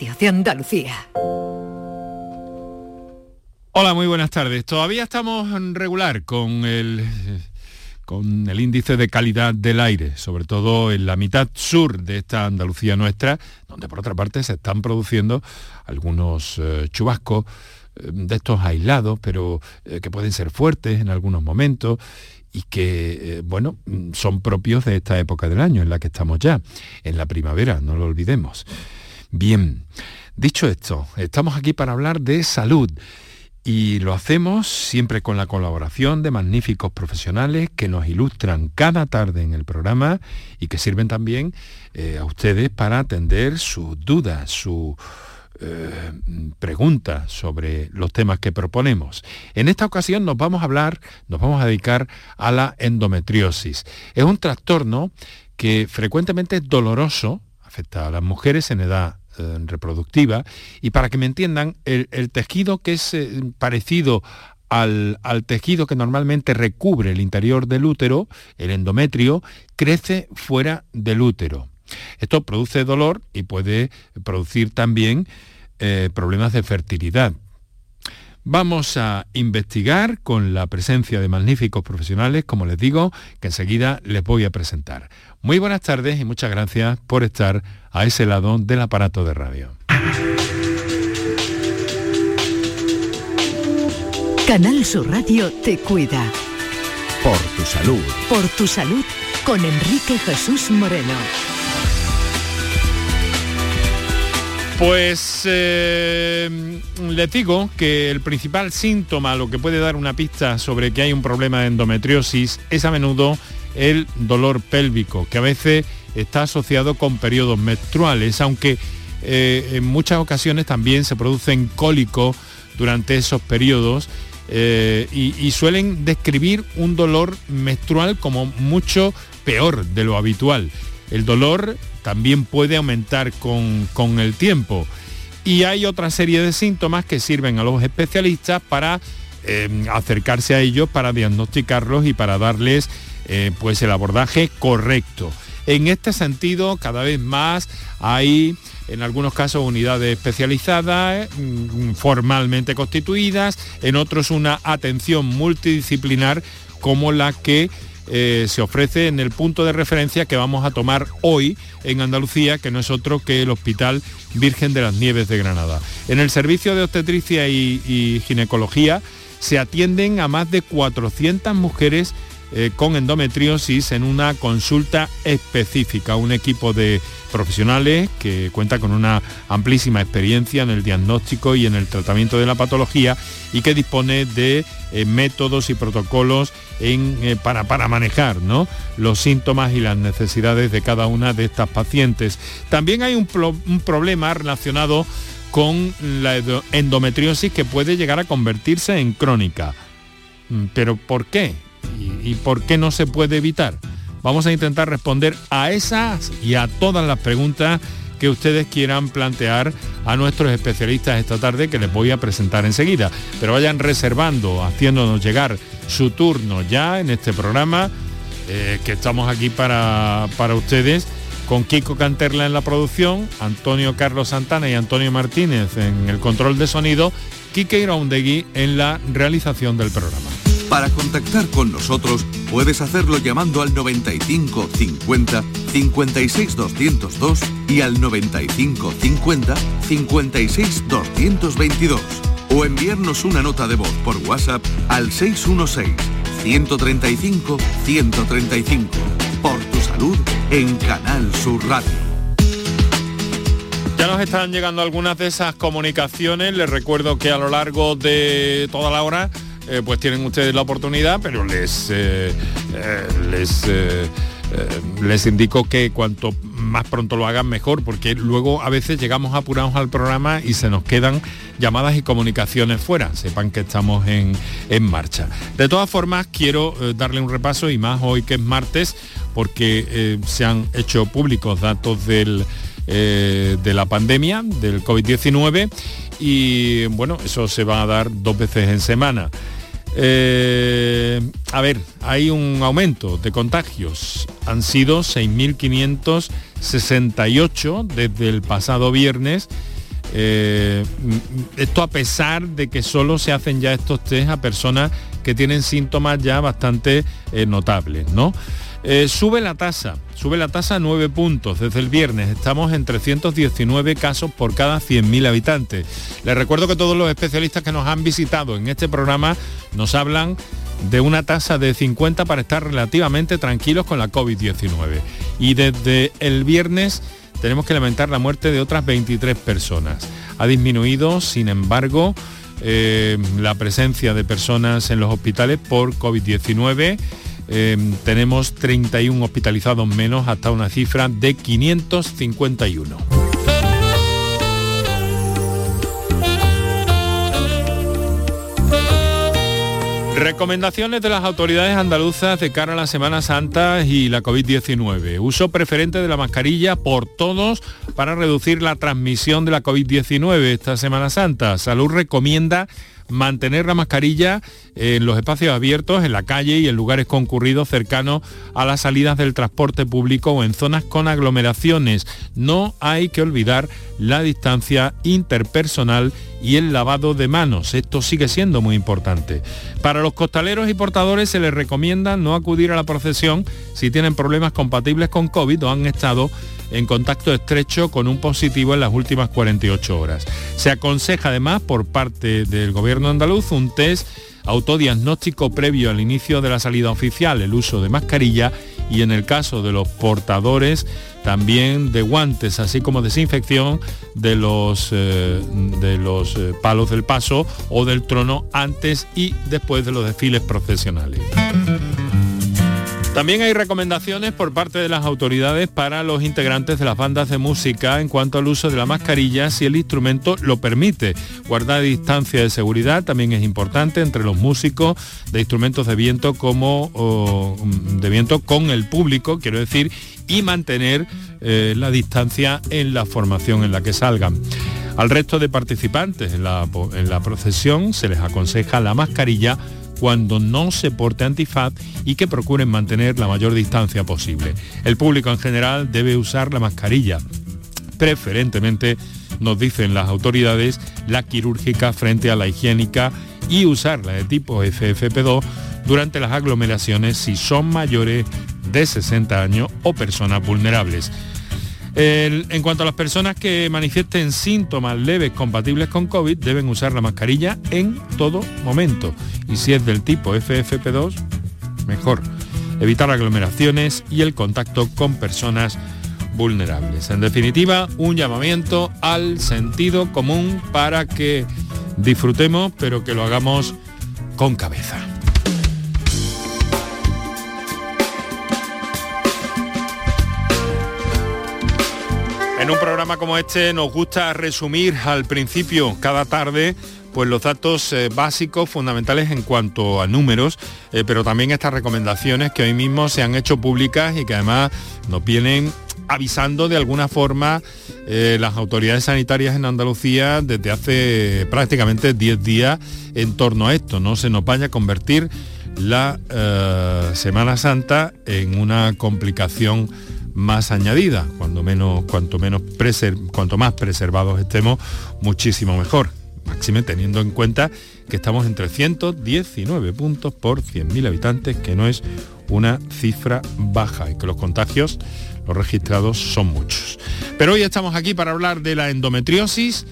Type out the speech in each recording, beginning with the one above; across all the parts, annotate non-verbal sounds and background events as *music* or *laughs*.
De Andalucía. Hola, muy buenas tardes. Todavía estamos regular con el con el índice de calidad del aire, sobre todo en la mitad sur de esta Andalucía nuestra, donde por otra parte se están produciendo algunos eh, chubascos eh, de estos aislados, pero eh, que pueden ser fuertes en algunos momentos y que, bueno, son propios de esta época del año en la que estamos ya, en la primavera, no lo olvidemos. Bien, dicho esto, estamos aquí para hablar de salud y lo hacemos siempre con la colaboración de magníficos profesionales que nos ilustran cada tarde en el programa y que sirven también eh, a ustedes para atender sus dudas, sus eh, preguntas sobre los temas que proponemos. En esta ocasión nos vamos a hablar, nos vamos a dedicar a la endometriosis. Es un trastorno que frecuentemente es doloroso, afecta a las mujeres en edad eh, reproductiva. Y para que me entiendan, el, tejido que es eh, parecido al, tejido que normalmente recubre el interior del útero, el endometrio, crece fuera del útero. Esto produce dolor y puede producir también eh, problemas de fertilidad. Vamos a investigar con la presencia de magníficos profesionales, como les digo, que enseguida les voy a presentar. Muy buenas tardes y muchas gracias por estar a ese lado del aparato de radio. Canal Sur Radio te cuida. Por tu salud. Por tu salud con Enrique Jesús Moreno. Pues eh, les digo que el principal síntoma, lo que puede dar una pista sobre que hay un problema de endometriosis, es a menudo el dolor pélvico, que a veces está asociado con periodos menstruales, aunque eh, en muchas ocasiones también se producen cólicos durante esos periodos eh, y, suelen describir un dolor menstrual como mucho peor de lo habitual. El dolor también puede aumentar con, el tiempo. Y hay otra serie de síntomas que sirven a los especialistas para eh, acercarse a ellos, para diagnosticarlos y para darles pues el abordaje correcto. En este sentido, cada vez más hay en algunos casos unidades especializadas, mm, formalmente constituidas, en otros una atención multidisciplinar como la que eh, se ofrece en el punto de referencia que vamos a tomar hoy en Andalucía, que no es otro que el Hospital Virgen de las Nieves de Granada. En el servicio de obstetricia y ginecología se atienden a más de 400 mujeres eh, con endometriosis en una consulta específica. Un equipo de profesionales que cuenta con una amplísima experiencia en el diagnóstico y en el tratamiento de la patología y que dispone de eh, métodos y protocolos eh, para, para, manejar los síntomas y las necesidades de cada una de estas pacientes. También hay un, problema relacionado con la endometriosis que puede llegar a convertirse en crónica. Mm, ¿Pero por qué? ¿Y, por qué no se puede evitar? Vamos a intentar responder a esas y a todas las preguntas que ustedes quieran plantear a nuestros especialistas esta tarde que les voy a presentar enseguida. Pero vayan reservando, haciéndonos llegar su turno ya en este programa, eh, que estamos aquí para, para ustedes, con Kiko Canterla en la producción, Antonio Carlos Santana y Antonio Martínez en el control de sonido, Kike Iraundegui en la realización del programa. Para contactar con nosotros puedes hacerlo llamando al 95 50 56 202 y al 95 50 56 222 o enviarnos una nota de voz por WhatsApp al 616 135 135 por tu salud en Canal Sur Radio. Ya nos están llegando algunas de esas comunicaciones. Les recuerdo que a lo largo de toda la hora eh, pues tienen ustedes la oportunidad, pero les, eh, eh, les, les indico que cuanto más pronto lo hagan mejor, porque luego a veces llegamos apurados al programa y se nos quedan llamadas y comunicaciones fuera. Sepan que estamos en, en marcha. De todas formas, quiero darle un repaso y más hoy que es martes, porque se han hecho públicos datos del, de la pandemia, del COVID-19, y bueno, eso se va a dar dos veces en semana. Eh, a ver, hay un aumento de contagios. Han sido 6.568 desde el pasado viernes Eh, esto a pesar de que solo se hacen ya estos test a personas que tienen síntomas ya bastante eh, notables, ¿no? Eh, sube la tasa, sube la tasa a 9 puntos desde el viernes. Estamos en 319 casos por cada 100.000 habitantes. Les recuerdo que todos los especialistas que nos han visitado en este programa nos hablan de una tasa de 50 para estar relativamente tranquilos con la COVID-19. Y desde el viernes tenemos que lamentar la muerte de otras 23 personas. Ha disminuido, sin embargo, eh, la presencia de personas en los hospitales por COVID-19. Eh, tenemos 31 hospitalizados menos hasta una cifra de 551. Recomendaciones de las autoridades andaluzas de cara a la Semana Santa y la COVID-19. Uso preferente de la mascarilla por todos para reducir la transmisión de la COVID-19 esta Semana Santa. Salud recomienda mantener la mascarilla en los espacios abiertos, en la calle y en lugares concurridos cercanos a las salidas del transporte público o en zonas con aglomeraciones. No hay que olvidar la distancia interpersonal y el lavado de manos. Esto sigue siendo muy importante. Para los costaleros y portadores se les recomienda no acudir a la procesión si tienen problemas compatibles con COVID o han estado en contacto estrecho con un positivo en las últimas 48 horas. Se aconseja además por parte del gobierno andaluz un test autodiagnóstico previo al inicio de la salida oficial, el uso de mascarilla y en el caso de los portadores también de guantes, así como desinfección de los, eh, de los eh, palos del paso o del trono antes y después de los desfiles profesionales. También hay recomendaciones por parte de las autoridades para los integrantes de las bandas de música en cuanto al uso de la mascarilla si el instrumento lo permite. Guardar distancia de seguridad también es importante entre los músicos de instrumentos de viento como de viento con el público, quiero decir, y mantener eh, la distancia en la formación en la que salgan. Al resto de participantes en la, en la procesión se les aconseja la mascarilla cuando no se porte antifaz y que procuren mantener la mayor distancia posible. El público en general debe usar la mascarilla, preferentemente, nos dicen las autoridades, la quirúrgica frente a la higiénica y usarla de tipo FFP2 durante las aglomeraciones si son mayores de 60 años o personas vulnerables en cuanto a las personas que manifiesten síntomas leves compatibles con COVID, deben usar la mascarilla en todo momento. Y si es del tipo FFP2, mejor. Evitar aglomeraciones y el contacto con personas vulnerables. En definitiva, un llamamiento al sentido común para que disfrutemos, pero que lo hagamos con cabeza. En un programa como este nos gusta resumir al principio cada tarde pues los datos eh, básicos fundamentales en cuanto a números, eh, pero también estas recomendaciones que hoy mismo se han hecho públicas y que además nos vienen avisando de alguna forma eh, las autoridades sanitarias en Andalucía desde hace prácticamente 10 días en torno a esto. No se nos vaya a convertir la Semana Santa en una complicación más añadida. Cuando menos, cuanto, menos cuanto más preservados estemos, muchísimo mejor. Máxime teniendo en cuenta que estamos en 319 puntos por 100.000 habitantes, que no es una cifra baja y que los contagios, los registrados, son muchos. Pero hoy estamos aquí para hablar de la endometriosis,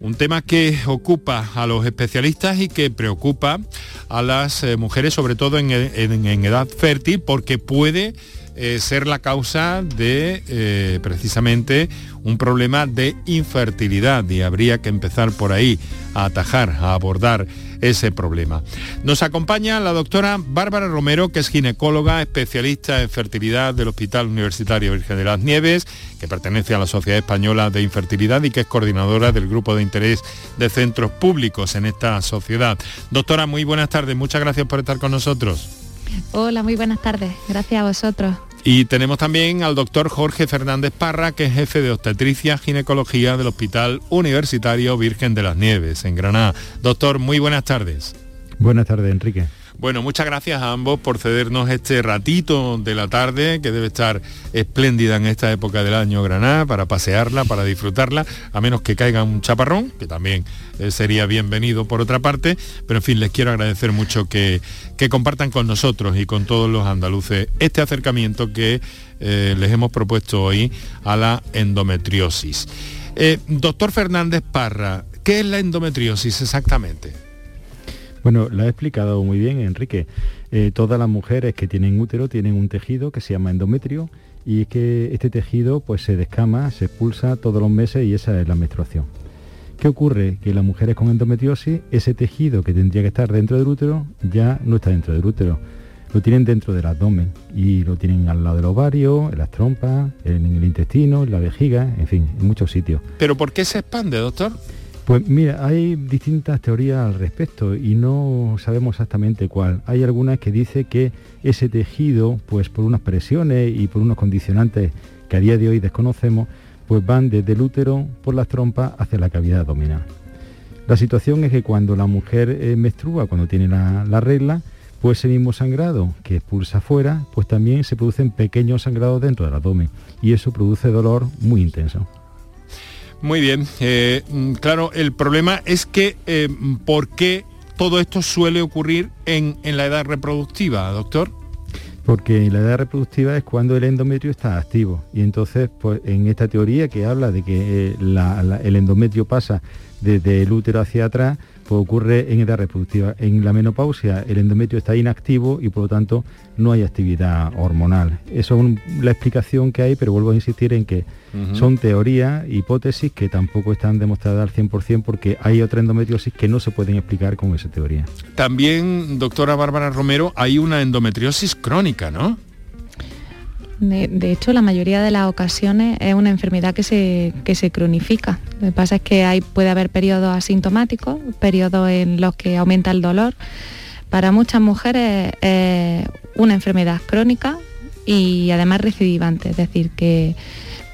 un tema que ocupa a los especialistas y que preocupa a las eh, mujeres, sobre todo en edad fértil, porque puede eh, ser la causa de eh, precisamente un problema de infertilidad y habría que empezar por ahí a atajar, a abordar ese problema. Nos acompaña la doctora Bárbara Romero, que es ginecóloga, especialista en fertilidad del Hospital Universitario Virgen de las Nieves, que pertenece a la Sociedad Española de Infertilidad y que es coordinadora del grupo de interés de centros públicos en esta sociedad. Doctora, muy buenas tardes, muchas gracias por estar con nosotros. Hola, muy buenas tardes. Gracias a vosotros. Y tenemos también al doctor Jorge Fernández Parra, que es jefe de obstetricia ginecología del Hospital Universitario Virgen de las Nieves, en Granada. Doctor, muy buenas tardes. Buenas tardes, Enrique. Bueno, muchas gracias a ambos por cedernos este ratito de la tarde, que debe estar espléndida en esta época del año Granada, para pasearla, para disfrutarla, a menos que caiga un chaparrón, que también eh, sería bienvenido por otra parte. Pero en fin, les quiero agradecer mucho que, que compartan con nosotros y con todos los andaluces este acercamiento que eh, les hemos propuesto hoy a la endometriosis. Eh, doctor Fernández Parra, ¿qué es la endometriosis exactamente? Bueno, lo ha explicado muy bien Enrique. Eh, todas las mujeres que tienen útero tienen un tejido que se llama endometrio y es que este tejido pues se descama, se expulsa todos los meses y esa es la menstruación. ¿Qué ocurre? Que las mujeres con endometriosis, ese tejido que tendría que estar dentro del útero ya no está dentro del útero lo tienen dentro del abdomen y lo tienen al lado del ovario, en las trompas, en el intestino, en la vejiga, en fin, en muchos sitios. ¿Pero por qué se expande, doctor? Pues mira, hay distintas teorías al respecto y no sabemos exactamente cuál. Hay algunas que dicen que ese tejido, pues por unas presiones y por unos condicionantes que a día de hoy desconocemos, pues van desde el útero por las trompas hacia la cavidad abdominal. La situación es que cuando la mujer eh, menstrua, cuando tiene la regla, pues ese mismo sangrado que expulsa afuera, pues también se producen pequeños sangrados dentro del abdomen y eso produce dolor muy intenso. Muy bien, eh, mm, claro, el problema es que eh, ¿por qué todo esto suele ocurrir en, la edad reproductiva, doctor? Porque la edad reproductiva es cuando el endometrio está activo y entonces pues en esta teoría que habla de que eh, el endometrio pasa desde el útero hacia atrás, pues ocurre en edad reproductiva. En la menopausia el endometrio está inactivo y por lo tanto no hay actividad hormonal. Eso es la explicación que hay, pero vuelvo a insistir en que son teorías, hipótesis que tampoco están demostradas al 100% porque hay otra endometriosis que no se pueden explicar con esa teoría. También, doctora Bárbara Romero, hay una endometriosis crónica, ¿no? De, hecho, la mayoría de las ocasiones es una enfermedad que se, se cronifica. Lo que pasa es que hay, puede haber periodos asintomáticos, periodos en los que aumenta el dolor. Para muchas mujeres es una enfermedad crónica y además recidivante, es decir, que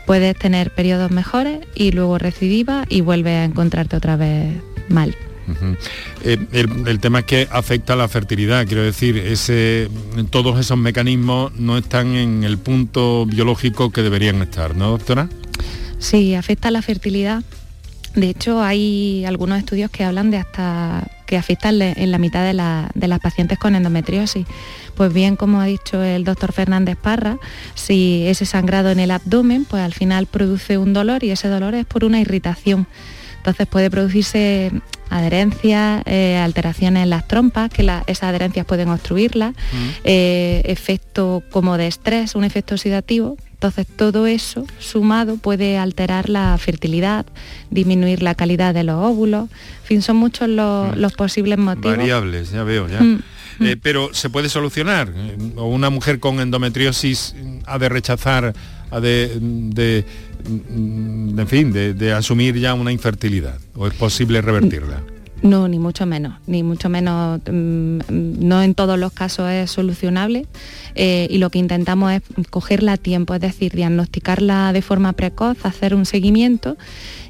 puedes tener periodos mejores y luego recidiva y vuelves a encontrarte otra vez mal. Eh, el, tema es que afecta a la fertilidad, quiero decir, todos esos mecanismos no están en el punto biológico que deberían estar, ¿no, doctora? Sí, afecta a la fertilidad. De hecho, hay algunos estudios que hablan de hasta que afectan en la mitad de las pacientes con endometriosis. Pues bien, como ha dicho el doctor Fernández Parra, si ese sangrado en el abdomen, pues al final produce un dolor y ese dolor es por una irritación. Entonces puede producirse adherencias, eh, alteraciones en las trompas, que esas adherencias pueden obstruirlas, mm. eh, efecto como de estrés, un efecto oxidativo. Entonces todo eso sumado puede alterar la fertilidad, disminuir la calidad de los óvulos. En fin, son muchos los, mm. posibles motivos. Variables, ya veo, ya. Mm. Eh, pero se puede solucionar. O una mujer con endometriosis ha de rechazar, ha de Mm, en fin, de, asumir ya una infertilidad? ¿O es posible revertirla? No, ni mucho menos, ni mucho menos, mm, no en todos los casos es solucionable eh, y lo que intentamos es cogerla a tiempo, es decir, diagnosticarla de forma precoz, hacer un seguimiento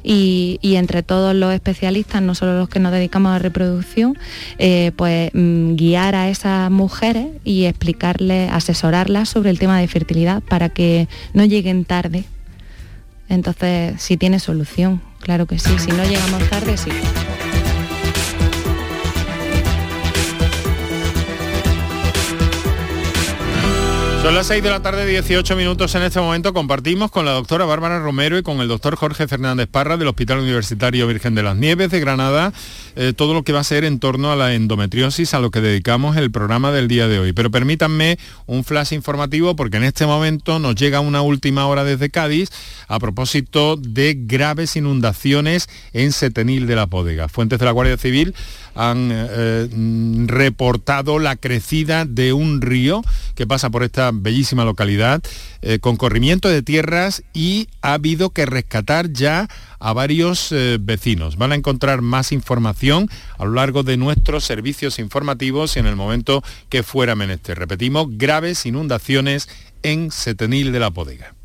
y, entre todos los especialistas, no solo los que nos dedicamos a reproducción, eh, pues mm, guiar a esas mujeres y explicarles, asesorarlas sobre el tema de fertilidad para que no lleguen tarde entonces, si tiene solución, claro que sí. Si no llegamos tarde, sí. Son las 6 de la tarde, 18 minutos en este momento. Compartimos con la doctora Bárbara Romero y con el doctor Jorge Fernández Parra del Hospital Universitario Virgen de las Nieves de Granada eh, todo lo que va a ser en torno a la endometriosis, a lo que dedicamos el programa del día de hoy. Pero permítanme un flash informativo porque en este momento nos llega una última hora desde Cádiz a propósito de graves inundaciones en Setenil de la Pódega. Fuentes de la Guardia Civil han eh, mm, reportado la crecida de un río que pasa por esta bellísima localidad eh, con corrimiento de tierras y ha habido que rescatar ya a varios eh, vecinos. Van a encontrar más información a lo largo de nuestros servicios informativos y en el momento que fuera menester. Repetimos, graves inundaciones en Setenil de la Podega.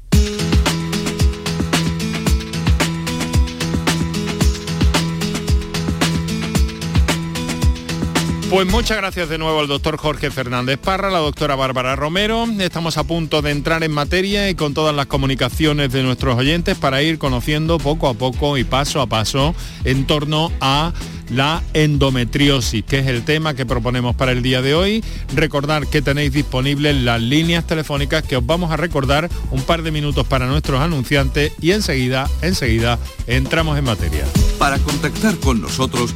Pues muchas gracias de nuevo al doctor Jorge Fernández Parra, la doctora Bárbara Romero. Estamos a punto de entrar en materia y con todas las comunicaciones de nuestros oyentes para ir conociendo poco a poco y paso a paso en torno a la endometriosis, que es el tema que proponemos para el día de hoy. Recordar que tenéis disponibles las líneas telefónicas que os vamos a recordar un par de minutos para nuestros anunciantes y enseguida, enseguida entramos en materia. Para contactar con nosotros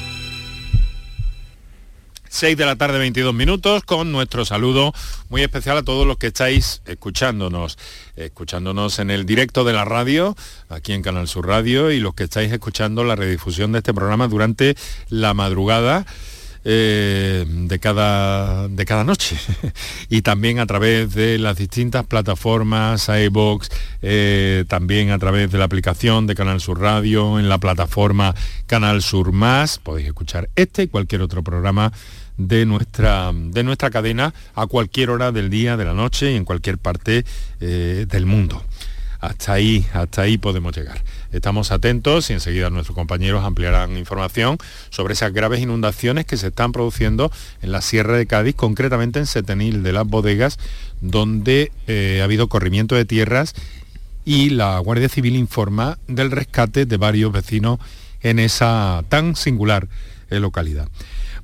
6 de la tarde 22 minutos con nuestro saludo muy especial a todos los que estáis escuchándonos, escuchándonos en el directo de la radio, aquí en Canal Sur Radio, y los que estáis escuchando la redifusión de este programa durante la madrugada. eh, de, cada, de cada noche *laughs* y también a través de las distintas plataformas iVox, eh, también a través de la aplicación de Canal Sur Radio, en la plataforma Canal Sur Más, podéis escuchar este y cualquier otro programa de nuestra, de nuestra cadena a cualquier hora del día, de la noche y en cualquier parte eh, del mundo. Hasta ahí, hasta ahí podemos llegar. Estamos atentos y enseguida nuestros compañeros ampliarán información sobre esas graves inundaciones que se están produciendo en la Sierra de Cádiz, concretamente en Setenil de las Bodegas, donde eh, ha habido corrimiento de tierras y la Guardia Civil informa del rescate de varios vecinos en esa tan singular eh, localidad.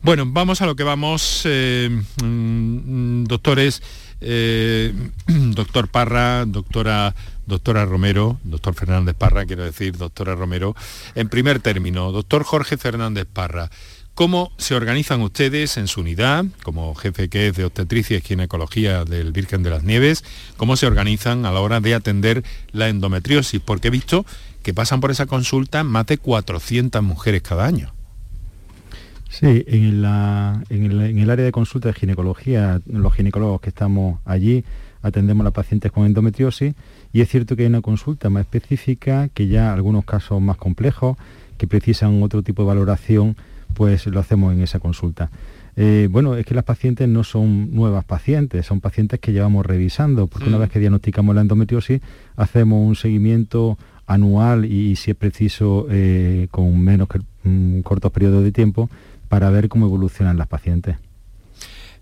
Bueno, vamos a lo que vamos, eh, mm, doctores, eh, *clears throat* doctor Parra, doctora, doctora Romero, doctor Fernández Parra, quiero decir, doctora Romero. En primer término, doctor Jorge Fernández Parra, ¿cómo se organizan ustedes en su unidad, como jefe que es de obstetricia y ginecología del Virgen de las Nieves, cómo se organizan a la hora de atender la endometriosis? Porque he visto que pasan por esa consulta más de 400 mujeres cada año. Sí, en, la- en el, en el área de consulta de ginecología, los ginecólogos que estamos allí atendemos a las pacientes con endometriosis y es cierto que hay una consulta más específica, que ya algunos casos más complejos, que precisan otro tipo de valoración, pues lo hacemos en esa consulta. Eh, bueno, es que las pacientes no son nuevas pacientes, son pacientes que llevamos revisando, porque una Mm. vez que diagnosticamos la endometriosis, hacemos un seguimiento anual y, si es preciso, eh, con menos que, mm, cortos periodos de tiempo, para ver cómo evolucionan las pacientes.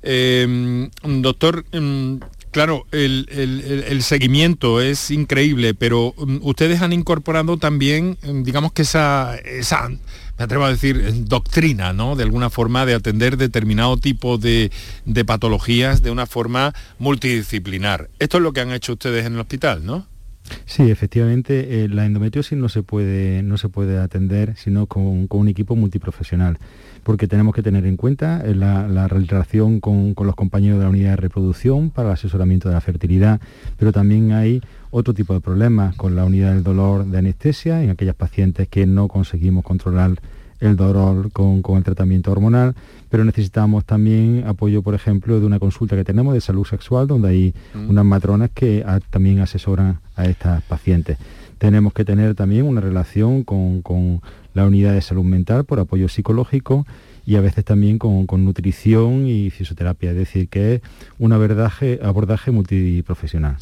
Eh, doctor, mm, claro, el, el- el- el seguimiento es increíble, pero mm, ustedes han incorporado también, digamos que esa, esa, me atrevo a decir, doctrina, ¿no? De alguna forma de atender determinado tipo de, de patologías de una forma multidisciplinar. Esto es lo que han hecho ustedes en el hospital, ¿no? Sí, efectivamente, eh, la endometriosis no se puede, no se puede atender sino con, con un equipo multiprofesional. Porque tenemos que tener en cuenta eh, la, relación con, los compañeros de la unidad de reproducción para el asesoramiento de la fertilidad, pero también hay otro tipo de problemas con la unidad del dolor de anestesia en aquellas pacientes que no conseguimos controlar el dolor con, el tratamiento hormonal, pero necesitamos también apoyo, por ejemplo, de una consulta que tenemos de salud sexual, donde hay mm. unas matronas que también asesoran a estas pacientes. Tenemos que tener también una relación con, la unidad de salud mental por apoyo psicológico y a veces también con, nutrición y fisioterapia, es decir, que es un abordaje, abordaje multiprofesional.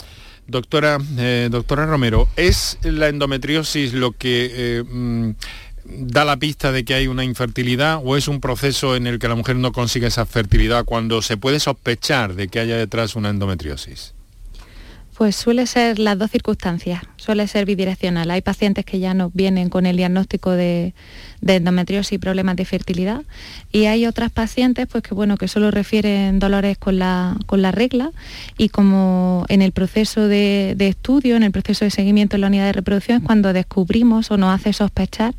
Doctora, eh, doctora Romero, ¿es la endometriosis lo que eh, mm, da la pista de que hay una infertilidad o es un proceso en el que la mujer no consigue esa fertilidad cuando se puede sospechar de que haya detrás una endometriosis? Pues suele ser las dos circunstancias, suele ser bidireccional. Hay pacientes que ya nos vienen con el diagnóstico de, endometriosis y problemas de fertilidad y hay otras pacientes pues que bueno que solo refieren dolores con la, con la regla y como en el proceso de, estudio, en el proceso de seguimiento en la unidad de reproducción es cuando descubrimos o nos hace sospechar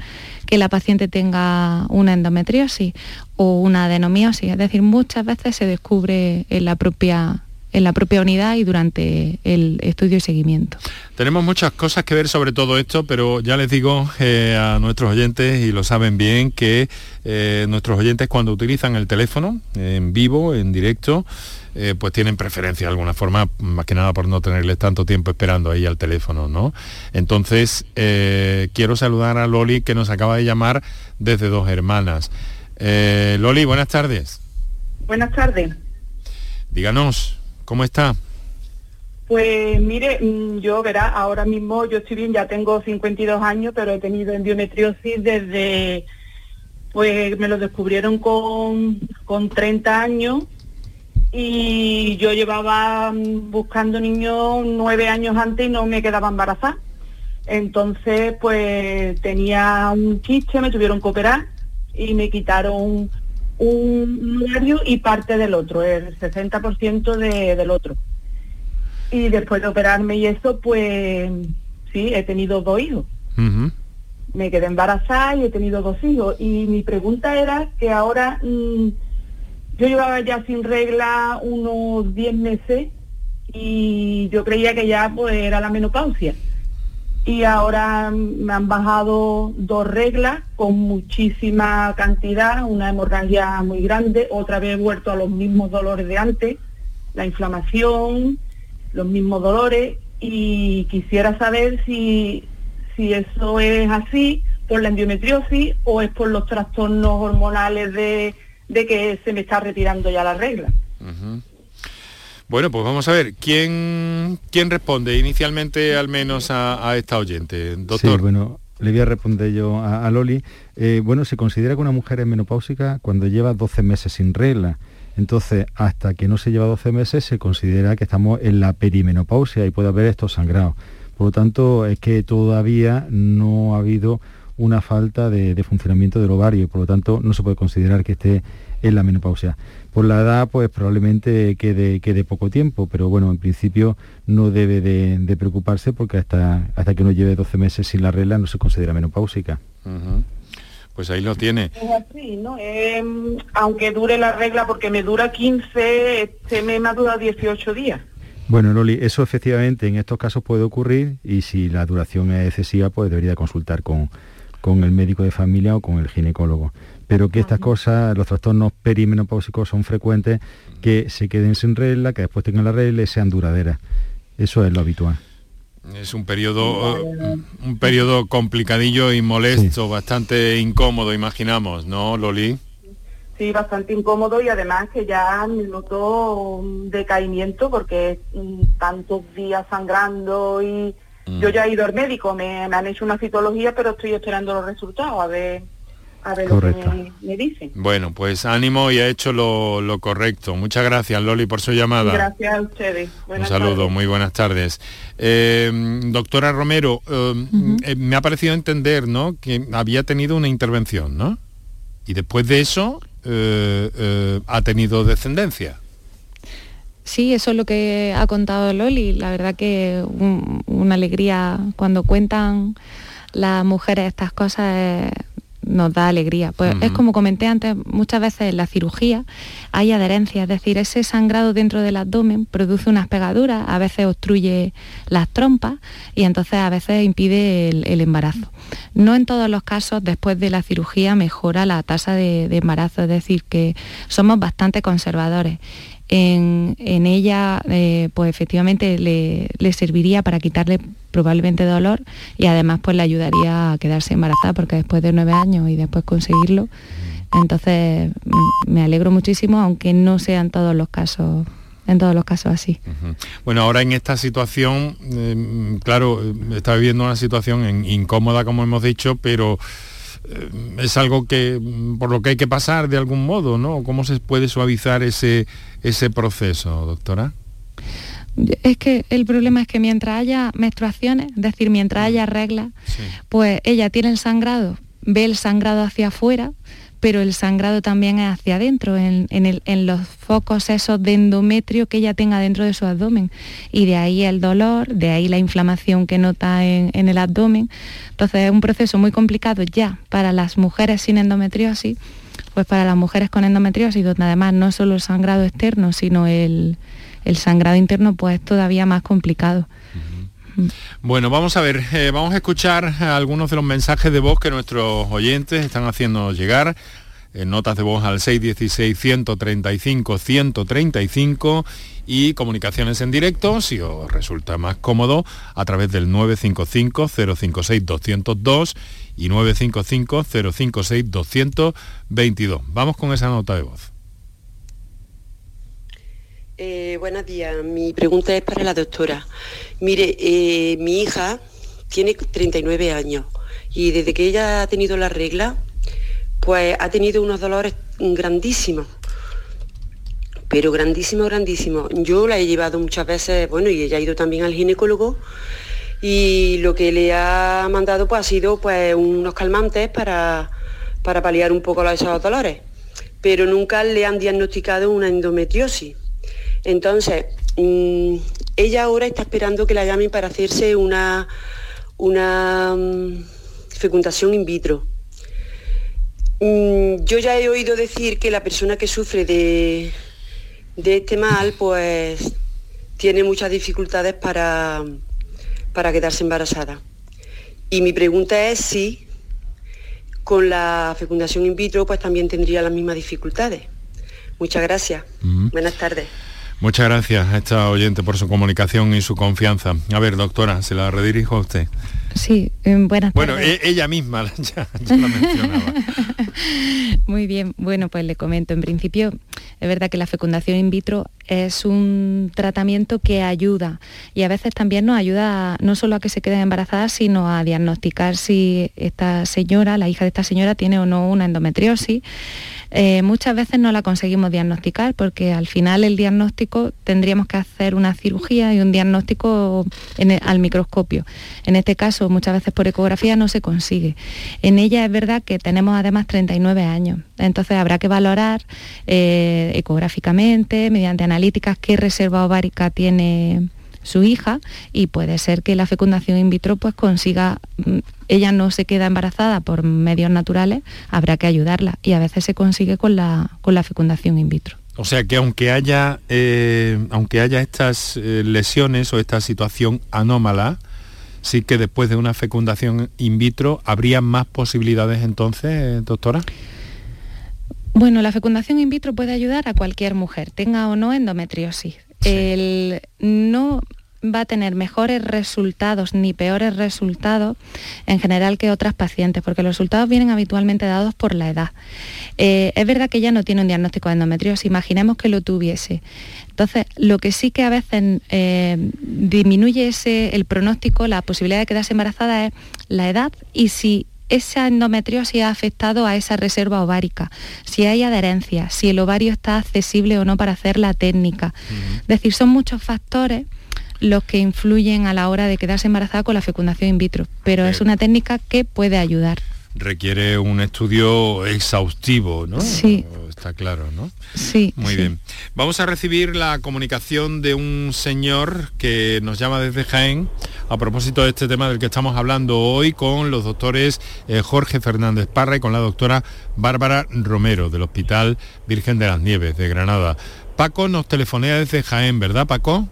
que la paciente tenga una endometriosis o una adenomiosis. Es decir, muchas veces se descubre en la propia en la propia unidad y durante el estudio y seguimiento. Tenemos muchas cosas que ver sobre todo esto, pero ya les digo eh, a nuestros oyentes, y lo saben bien, que eh, nuestros oyentes cuando utilizan el teléfono en vivo, en directo, eh, pues tienen preferencia de alguna forma, más que nada por no tenerles tanto tiempo esperando ahí al teléfono, ¿no? Entonces, quiero saludar a Loli que nos acaba de llamar desde Dos Hermanas. Loli, buenas tardes. Buenas tardes. Díganos. ¿Cómo está? Pues mire, mm, yo verá, ahora mismo yo estoy bien, ya tengo 52 años, pero he tenido endometriosis desde, pues me lo descubrieron con, con 30 años y yo llevaba mm, buscando niños nueve años antes y no me quedaba embarazada. Entonces, pues tenía un quiste, me tuvieron que operar y me quitaron un horario y parte del otro, el 60% de, del otro. Y después de operarme y eso, pues sí, he tenido dos hijos. Me quedé embarazada y he tenido dos hijos. Y mi pregunta era que ahora mm, yo llevaba ya sin regla unos 10 meses y yo creía que ya pues era la menopausia y ahora me han bajado dos reglas con muchísima cantidad, una hemorragia muy grande, otra vez he vuelto a los mismos dolores de antes, la inflamación, los mismos dolores y quisiera saber si, si eso es así por la endometriosis o es por los trastornos hormonales de, que se me está retirando ya la regla. Bueno, pues vamos a ver, ¿quién, quién responde inicialmente al menos a, esta oyente? Doctor. Sí, bueno, le voy a responder yo a, Loli. Eh, bueno, se considera que una mujer es menopáusica cuando lleva 12 meses sin regla. Entonces, hasta que no se lleva 12 meses, se considera que estamos en la perimenopausia y puede haber estos sangrados. Por lo tanto, es que todavía no ha habido una falta de, de funcionamiento del ovario por lo tanto no se puede considerar que esté en la menopausia. Por la edad, pues probablemente quede, quede poco tiempo, pero bueno, en principio no debe de, preocuparse porque hasta, hasta que uno lleve 12 meses sin la regla no se considera menopáusica. Pues ahí lo tiene. Es así, ¿no? Em, aunque dure la regla, porque me dura 15, este me ha durado 18 días. Bueno, Loli, eso efectivamente en estos casos puede ocurrir y si la duración es excesiva, pues debería consultar con, con el médico de familia o con el ginecólogo pero que estas cosas, los trastornos perimenopáusicos son frecuentes, que se queden sin regla, que después tengan la regla y sean duraderas. Eso es lo habitual. Es un periodo un periodo complicadillo y molesto, bastante incómodo, imaginamos, ¿no, Loli? Sí, bastante incómodo y además que ya noto un decaimiento porque tantos días sangrando y mm. yo ya he ido al médico, me, me han hecho una citología, pero estoy esperando los resultados a ver a ver lo que me, dicen. Bueno, pues ánimo y ha hecho lo, correcto. Muchas gracias, Loli, por su llamada. Gracias a ustedes. Un saludo, muy buenas tardes. Eh, doctora Romero, eh, eh, me ha parecido entender ¿no? que había tenido una intervención, ¿no? Y después de eso ha tenido descendencia. Sí, eso es lo que ha contado Loli. La verdad que una alegría cuando cuentan las mujeres estas cosas nos da alegría. Pues es como comenté antes, muchas veces en la cirugía hay adherencia, es decir, ese sangrado dentro del abdomen produce unas pegaduras, a veces obstruye las trompas y entonces a veces impide el, embarazo. No en todos los casos después de la cirugía mejora la tasa de, embarazo, es decir, que somos bastante conservadores. En, ella, eh, pues efectivamente le, le, serviría para quitarle probablemente dolor y además pues le ayudaría a quedarse embarazada porque después de nueve años y después conseguirlo, entonces mm, me alegro muchísimo, aunque no sean todos los casos en todos los casos así. Bueno, ahora en esta situación, eh, claro, está viviendo una situación incómoda, como hemos dicho, pero es algo que mm, por lo que hay que pasar de algún modo, ¿no? ¿Cómo se puede suavizar ese, ese proceso, doctora? Es que el problema es que mientras haya menstruaciones, es decir, mientras haya reglas, pues ella tiene el sangrado, ve el sangrado hacia afuera, pero el sangrado también es hacia adentro, en, los focos esos de endometrio que ella tenga dentro de su abdomen. Y de ahí el dolor, de ahí la inflamación que nota en, el abdomen. Entonces es un proceso muy complicado ya para las mujeres sin endometriosis, pues para las mujeres con endometriosis, donde además no solo el sangrado externo, sino el, sangrado interno, pues es todavía más complicado. Bueno, vamos a ver, eh, vamos a escuchar algunos de los mensajes de voz que nuestros oyentes están haciendo llegar. En notas de voz al 616-135-135 y comunicaciones en directo, si os resulta más cómodo, a través del 955-056-202 y 955-056-222. Vamos con esa nota de voz. Eh, buenos días, mi pregunta es para la doctora. Mire, eh, mi hija tiene 39 años y desde que ella ha tenido la regla, pues ha tenido unos dolores grandísimos, pero grandísimos, grandísimos. Yo la he llevado muchas veces, bueno, y ella ha ido también al ginecólogo y lo que le ha mandado pues ha sido pues unos calmantes para, para paliar un poco esos dolores, pero nunca le han diagnosticado una endometriosis. Entonces, mm, ella ahora está esperando que la llamen para hacerse una, una mm, fecundación in vitro. Mm, yo ya he oído decir que la persona que sufre de, de este mal, pues tiene muchas dificultades para, para quedarse embarazada. Y mi pregunta es si con la fecundación in vitro pues también tendría las mismas dificultades. Muchas gracias. Buenas tardes. Muchas gracias a esta oyente por su comunicación y su confianza. A ver, doctora, se la redirijo a usted. Sí, em, buenas tardes. Bueno, e-, ella misma *laughs* ya, la mencionaba. *laughs* Muy bien, bueno, pues le comento. En principio, es verdad que la fecundación in vitro es un tratamiento que ayuda y a veces también nos ayuda no solo a que se queden embarazadas, sino a diagnosticar si esta señora, la hija de esta señora, tiene o no una endometriosis eh, muchas veces no la conseguimos diagnosticar porque al final el diagnóstico tendríamos que hacer una cirugía y un diagnóstico al microscopio. En este caso, muchas veces por ecografía no se consigue. En ella es verdad que tenemos además 39 años, entonces habrá que valorar eh, ecográficamente, mediante analíticas, qué reserva ovárica tiene su hija y puede ser que la fecundación in vitro pues consiga, mm, ella no se queda embarazada por medios naturales, habrá que ayudarla y a veces se consigue con la, con la fecundación in vitro. O sea que aunque haya, eh, aunque haya estas eh, lesiones o esta situación anómala, sí que después de una fecundación in vitro habría más posibilidades entonces, doctora. Bueno, la fecundación in vitro puede ayudar a cualquier mujer, tenga o no endometriosis el no va a tener mejores resultados ni peores resultados en general que otras pacientes, porque los resultados vienen habitualmente dados por la edad. Eh, es verdad que ella no tiene un diagnóstico de endometriosis, imaginemos que lo tuviese. Entonces, lo que sí que a veces eh, disminuye ese, el pronóstico, la posibilidad de quedarse embarazada es la edad y si esa endometriosis ha afectado a esa reserva ovárica, si hay adherencia, si el ovario está accesible o no para hacer la técnica. Es decir, son muchos factores los que influyen a la hora de quedarse embarazada con la fecundación in vitro, pero es una técnica que puede ayudar. Requiere un estudio exhaustivo, ¿no? Sí. Está claro, ¿no? Sí. Muy bien. Vamos a recibir la comunicación de un señor que nos llama desde Jaén. a propósito de este tema del que estamos hablando hoy con los doctores eh, Jorge Fernández Parra y con la doctora Bárbara Romero del Hospital Virgen de las Nieves de Granada. Paco nos telefonea desde Jaén, ¿verdad Paco?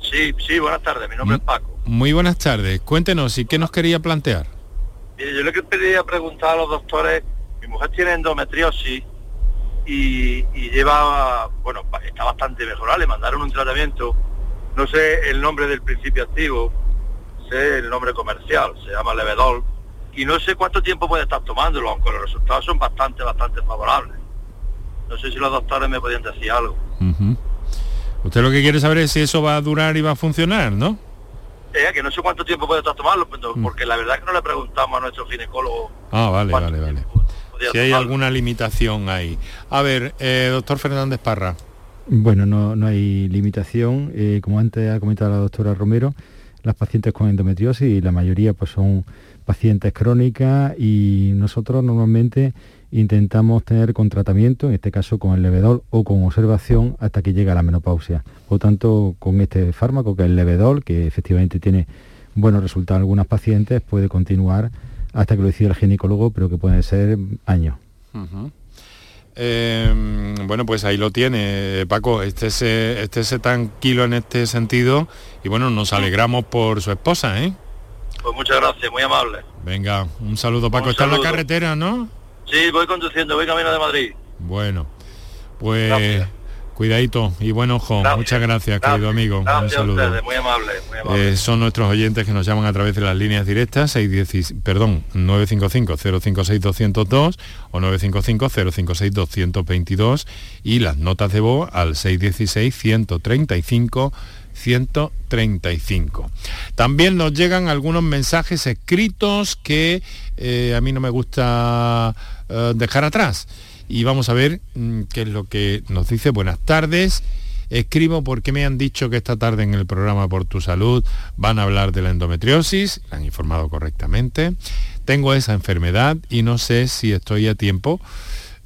Sí, sí, buenas tardes, mi nombre es Paco. Muy buenas tardes, cuéntenos, ¿y qué nos quería plantear? Yo le quería preguntar a los doctores, mi mujer tiene endometriosis y, lleva, bueno, está bastante mejorada, le mandaron un tratamiento, no sé el nombre del principio activo, sé el nombre comercial, se llama Levedol, y no sé cuánto tiempo puede estar tomándolo, aunque los resultados son bastante, bastante favorables. No sé si los doctores me podían decir algo. Usted lo que quiere saber es si eso va a durar y va a funcionar, ¿no? Eh, que no sé cuánto tiempo puede estar tomarlo, mm. porque la verdad es que no le preguntamos a nuestro ginecólogo. Ah, vale, vale, vale. Si hay alguna limitación ahí. A ver, eh, doctor Fernández Parra. Bueno, no, hay limitación. Eh, como antes ha comentado la doctora Romero, las pacientes con endometriosis, la mayoría pues son pacientes crónicas y nosotros normalmente intentamos tener con tratamiento, en este caso con el levedol o con observación hasta que llega la menopausia. Por tanto, con este fármaco que es el levedol, que efectivamente tiene buenos resultados en algunas pacientes, puede continuar hasta que lo decida el ginecólogo, pero que puede ser años. Em, bueno, pues ahí lo tiene, Paco, este se, este se tranquilo en este sentido y bueno, nos alegramos por su esposa, ¿eh? Pues muchas gracias, muy amable. Venga, un saludo, Paco. Está en la carretera, ¿no? Sí, voy conduciendo, voy camino de Madrid. Bueno, pues cuidadito y buen ojo. Muchas gracias, querido amigo. un saludo. muy amable. Eh, son nuestros oyentes que nos llaman a través de las líneas directas 610, perdón, 955-056-202 o 955-056-222 y las notas de voz al 616-135. 135. También nos llegan algunos mensajes escritos que eh, a mí no me gusta eh, dejar atrás. Y vamos a ver mm, qué es lo que nos dice. Buenas tardes. Escribo porque me han dicho que esta tarde en el programa Por tu Salud van a hablar de la endometriosis, han informado correctamente. Tengo esa enfermedad y no sé si estoy a tiempo,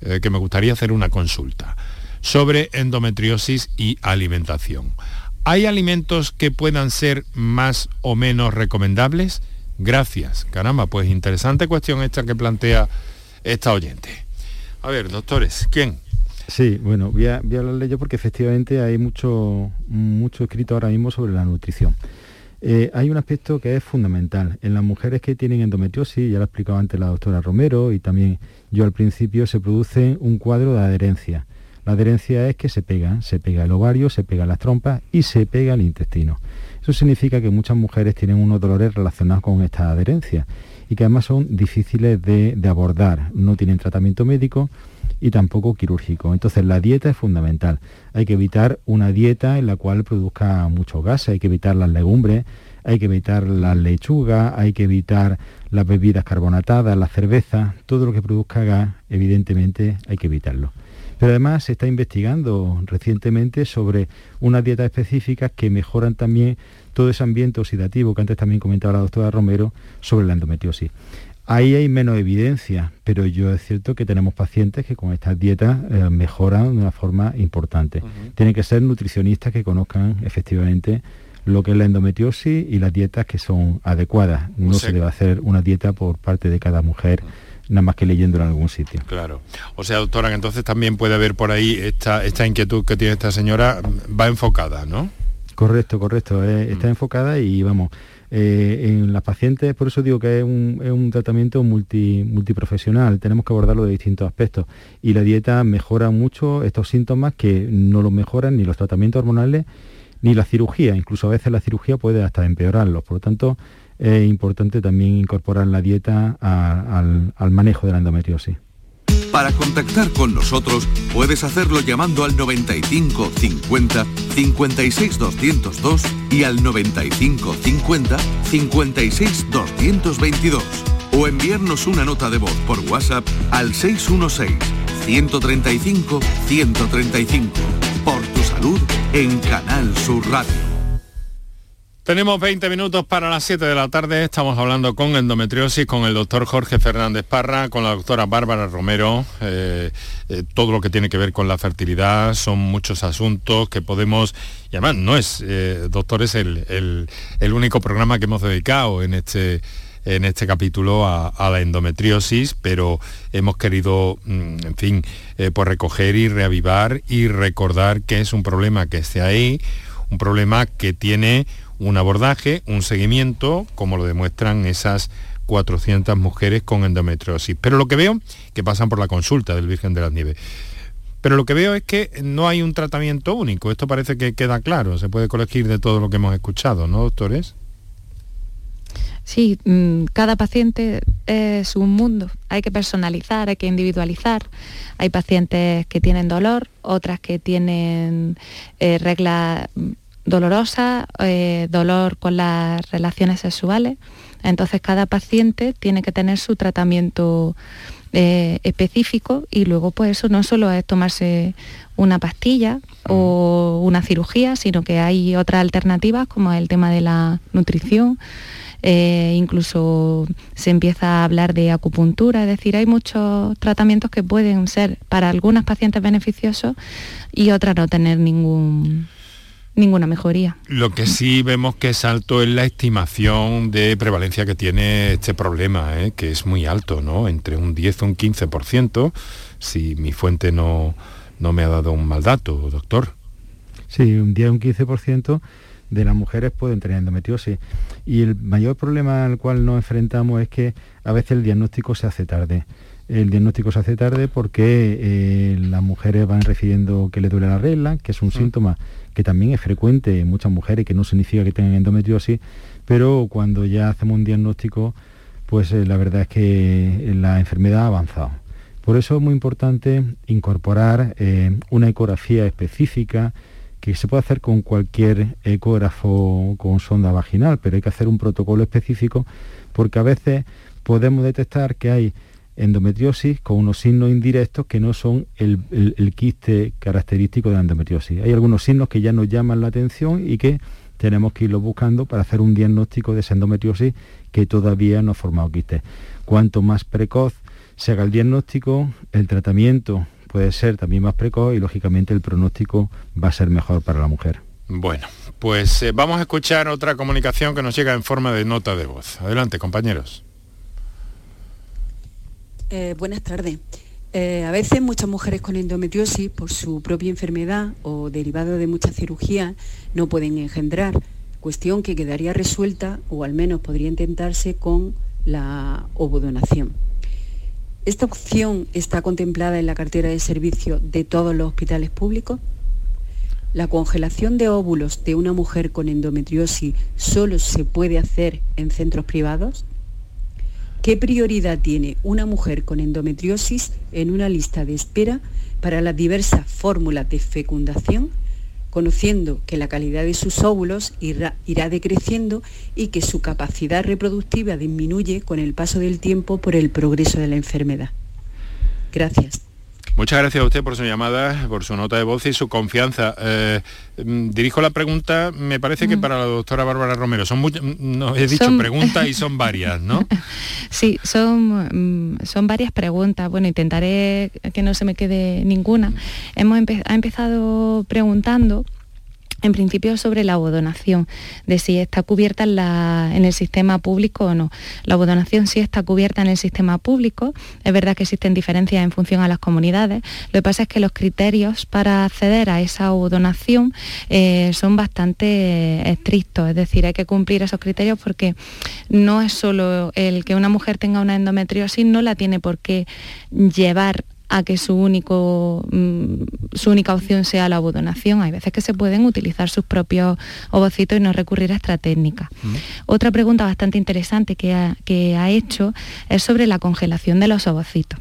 eh, que me gustaría hacer una consulta sobre endometriosis y alimentación. ¿Hay alimentos que puedan ser más o menos recomendables? Gracias. Caramba, pues interesante cuestión esta que plantea esta oyente. A ver, doctores, ¿quién? Sí, bueno, voy a, hablarle yo porque efectivamente hay mucho, mucho escrito ahora mismo sobre la nutrición. Eh, hay un aspecto que es fundamental. En las mujeres que tienen endometriosis, ya lo ha explicado antes la doctora Romero y también yo al principio, se produce un cuadro de adherencia. La adherencia es que se pega, se pega el ovario, se pega las trompas y se pega el intestino. Eso significa que muchas mujeres tienen unos dolores relacionados con esta adherencia y que además son difíciles de, abordar. No tienen tratamiento médico y tampoco quirúrgico. Entonces la dieta es fundamental. Hay que evitar una dieta en la cual produzca mucho gas, hay que evitar las legumbres, hay que evitar las lechugas, hay que evitar las bebidas carbonatadas, la cerveza, todo lo que produzca gas, evidentemente hay que evitarlo. Pero además se está investigando recientemente sobre unas dietas específicas que mejoran también todo ese ambiente oxidativo que antes también comentaba la doctora Romero sobre la endometriosis. Ahí hay menos evidencia, pero yo es cierto que tenemos pacientes que con estas dietas eh, mejoran de una forma importante. Tienen que ser nutricionistas que conozcan efectivamente lo que es la endometriosis y las dietas que son adecuadas. No se debe hacer una dieta por parte de cada mujer nada más que leyéndolo en algún sitio. Claro. O sea, doctora, que entonces también puede haber por ahí esta, esta inquietud que tiene esta señora, va enfocada, ¿no? Correcto, correcto. Eh, está mm. enfocada y vamos, eh, en las pacientes, por eso digo que es un, tratamiento multi, multiprofesional, tenemos que abordarlo de distintos aspectos. Y la dieta mejora mucho estos síntomas que no los mejoran ni los tratamientos hormonales ni la cirugía. Incluso a veces la cirugía puede hasta empeorarlos. Por lo tanto, es importante también incorporar la dieta al, al manejo de la endometriosis. Para contactar con nosotros puedes hacerlo llamando al 95 50 56 202 y al 95 50 56 222 o enviarnos una nota de voz por WhatsApp al 616 135 135. Por tu salud en Canal Sur Radio. Tenemos 20 minutos para las 7 de la tarde. Estamos hablando con endometriosis, con el doctor Jorge Fernández Parra, con la doctora Bárbara Romero. Eh, eh, todo lo que tiene que ver con la fertilidad son muchos asuntos que podemos... Y además no es, eh, doctor, es el, único programa que hemos dedicado en este en este capítulo a, la endometriosis, pero hemos querido, mm, en fin, pues recoger y reavivar y recordar que es un problema que esté ahí, un problema que tiene un abordaje, un seguimiento, como lo demuestran esas 400 mujeres con endometriosis. Pero lo que veo, que pasan por la consulta del Virgen de las Nieves, pero lo que veo es que no hay un tratamiento único. Esto parece que queda claro, se puede colegir de todo lo que hemos escuchado, ¿no, doctores? Sí, mm, cada paciente es un mundo. Hay que personalizar, hay que individualizar. Hay pacientes que tienen dolor, otras que tienen eh, reglas dolorosa, eh, dolor con las relaciones sexuales. Entonces cada paciente tiene que tener su tratamiento eh, específico y luego pues eso no solo es tomarse una pastilla o una cirugía, sino que hay otras alternativas como el tema de la nutrición. Eh, incluso se empieza a hablar de acupuntura, es decir, hay muchos tratamientos que pueden ser para algunas pacientes beneficiosos y otras no tener ningún, ninguna mejoría. Lo que sí vemos que es alto es la estimación de prevalencia que tiene este problema, ¿eh? que es muy alto, ¿no? Entre un 10 o un 15%, si mi fuente no, no me ha dado un mal dato, doctor. Sí, un 10 o un 15% de las mujeres pueden tener endometriosis. Y el mayor problema al cual nos enfrentamos es que a veces el diagnóstico se hace tarde. El diagnóstico se hace tarde porque eh, las mujeres van recibiendo que le duele la regla, que es un mm. síntoma que también es frecuente en muchas mujeres, que no significa que tengan endometriosis, pero cuando ya hacemos un diagnóstico, pues eh, la verdad es que la enfermedad ha avanzado. Por eso es muy importante incorporar eh, una ecografía específica que se puede hacer con cualquier ecógrafo con sonda vaginal, pero hay que hacer un protocolo específico porque a veces podemos detectar que hay endometriosis con unos signos indirectos que no son el, quiste característico de la endometriosis. Hay algunos signos que ya nos llaman la atención y que tenemos que irlos buscando para hacer un diagnóstico de esa endometriosis que todavía no ha formado quiste. Cuanto más precoz se haga el diagnóstico, el tratamiento puede ser también más precoz y lógicamente el pronóstico va a ser mejor para la mujer. Bueno, pues eh, vamos a escuchar otra comunicación que nos llega en forma de nota de voz. Adelante, compañeros. Eh, buenas tardes. Eh, a veces muchas mujeres con endometriosis, por su propia enfermedad o derivado de muchas cirugías, no pueden engendrar, cuestión que quedaría resuelta o al menos podría intentarse con la ovodonación. ¿Esta opción está contemplada en la cartera de servicio de todos los hospitales públicos? ¿La congelación de óvulos de una mujer con endometriosis solo se puede hacer en centros privados? ¿Qué prioridad tiene una mujer con endometriosis en una lista de espera para las diversas fórmulas de fecundación, conociendo que la calidad de sus óvulos irá, decreciendo y que su capacidad reproductiva disminuye con el paso del tiempo por el progreso de la enfermedad? Gracias. Muchas gracias a usted por su llamada, por su nota de voz y su confianza. Eh, mm, dirijo la pregunta, me parece que mm. para la doctora Bárbara Romero. Son mm, no, he dicho preguntas y son *laughs* varias, ¿no? Sí, son, son varias preguntas. Bueno, intentaré que no se me quede ninguna. Hemos ha empezado preguntando en principio sobre la abodonación, de si está cubierta en, el sistema público o no. La abodonación sí está cubierta en el sistema público, es verdad que existen diferencias en función a las comunidades, lo que pasa es que los criterios para acceder a esa abodonación eh, son bastante estrictos, es decir, hay que cumplir esos criterios porque no es solo el que una mujer tenga una endometriosis, no la tiene por qué llevar a que su, único, mm, su única opción sea la abodonación. Hay veces que se pueden utilizar sus propios ovocitos y no recurrir a esta técnica. Mm. Otra pregunta bastante interesante que ha, que ha hecho es sobre la congelación de los ovocitos.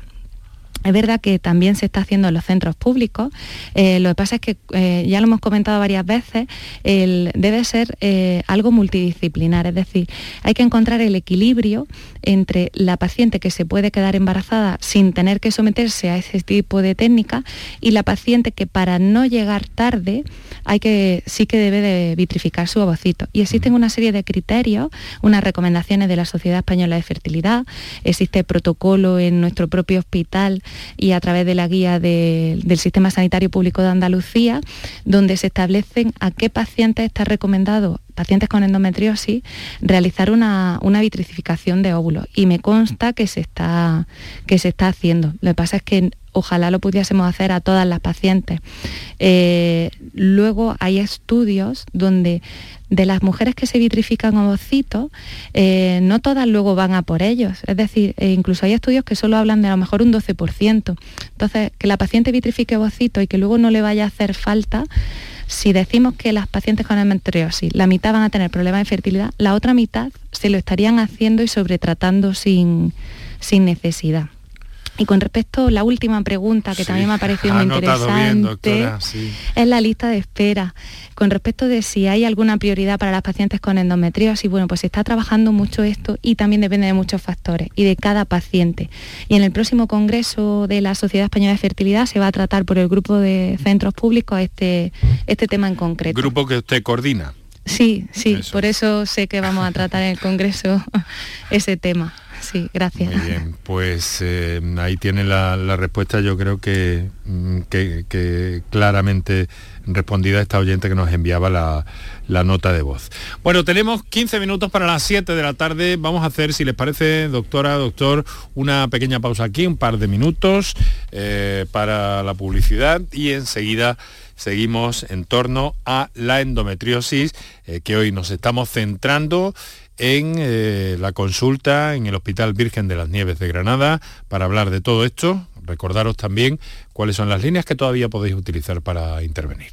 Es verdad que también se está haciendo en los centros públicos. Eh, lo que pasa es que, eh, ya lo hemos comentado varias veces, debe ser eh, algo multidisciplinar. Es decir, hay que encontrar el equilibrio entre la paciente que se puede quedar embarazada sin tener que someterse a ese tipo de técnica y la paciente que para no llegar tarde hay que, sí que debe de vitrificar su ovocito. Y existen una serie de criterios, unas recomendaciones de la Sociedad Española de Fertilidad, existe protocolo en nuestro propio hospital y a través de la guía del Sistema Sanitario Público de Andalucía, donde se establecen a qué pacientes está recomendado pacientes con endometriosis realizar una, una, vitrificación de óvulos y me consta que se, está, que se está haciendo. Lo que pasa es que ojalá lo pudiésemos hacer a todas las pacientes. Eh, luego hay estudios donde de las mujeres que se vitrifican ovocitos, eh, no todas luego van a por ellos. Es decir, eh, incluso hay estudios que solo hablan de a lo mejor un 12%. Entonces, que la paciente vitrifique ovocitos y que luego no le vaya a hacer falta, si decimos que las pacientes con endometriosis, la mitad van a tener problemas de fertilidad, la otra mitad se lo estarían haciendo y sobretratando sin, sin necesidad. Y con respecto a la última pregunta, que también me ha parecido muy interesante, es la lista de espera. Con respecto de si hay alguna prioridad para las pacientes con endometriosis, bueno, pues se está trabajando mucho esto y también depende de muchos factores y de cada paciente. Y en el próximo congreso de la Sociedad Española de Fertilidad se va a tratar por el grupo de centros públicos este, este tema en concreto. Grupo que usted coordina. Sí, sí, por eso sé que vamos a tratar en el Congreso *laughs* ese tema. Sí, gracias. Muy bien, pues eh, ahí tiene la, respuesta, yo creo mm, que, que, claramente respondida esta oyente que nos enviaba la, nota de voz. Bueno, tenemos 15 minutos para las 7 de la tarde. Vamos a hacer, si les parece, doctora, doctor, una pequeña pausa aquí, un par de minutos eh, para la publicidad y enseguida seguimos en torno a la endometriosis, eh, que hoy nos estamos centrando en eh, la consulta en el Hospital Virgen de las Nieves de Granada para hablar de todo esto. Recordaros también cuáles son las líneas que todavía podéis utilizar para intervenir.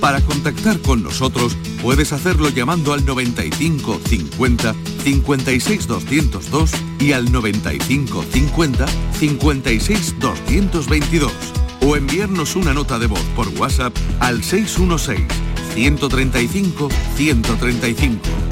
Para contactar con nosotros puedes hacerlo llamando al 95 50 56 202 y al 95 50 56 222 o enviarnos una nota de voz por WhatsApp al 616 135 135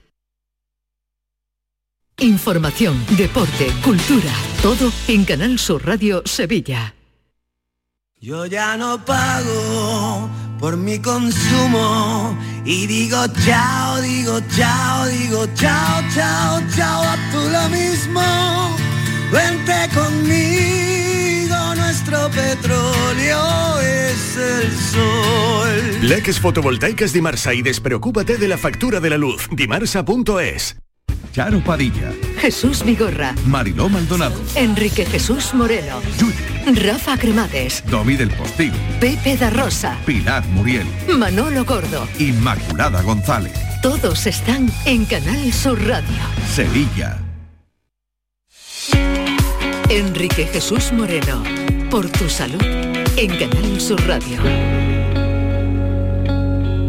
Información, deporte, cultura, todo en Canal Sur Radio Sevilla. Yo ya no pago por mi consumo y digo chao, digo chao, digo chao, chao, chao, a tú lo mismo. Vente conmigo, nuestro petróleo es el sol. Leques fotovoltaicas Dimarsa y despreocúpate de la factura de la luz. Dimarsa.es. Charo Padilla, Jesús Vigorra, Mariló Maldonado, Enrique Jesús Moreno, Rafa Cremades, Domi del Postigo, Pepe da Rosa, Pilar Muriel, Manolo Gordo, Inmaculada González. Todos están en Canal Sur Radio. Sevilla. Enrique Jesús Moreno, por tu salud, en Canal Sur Radio.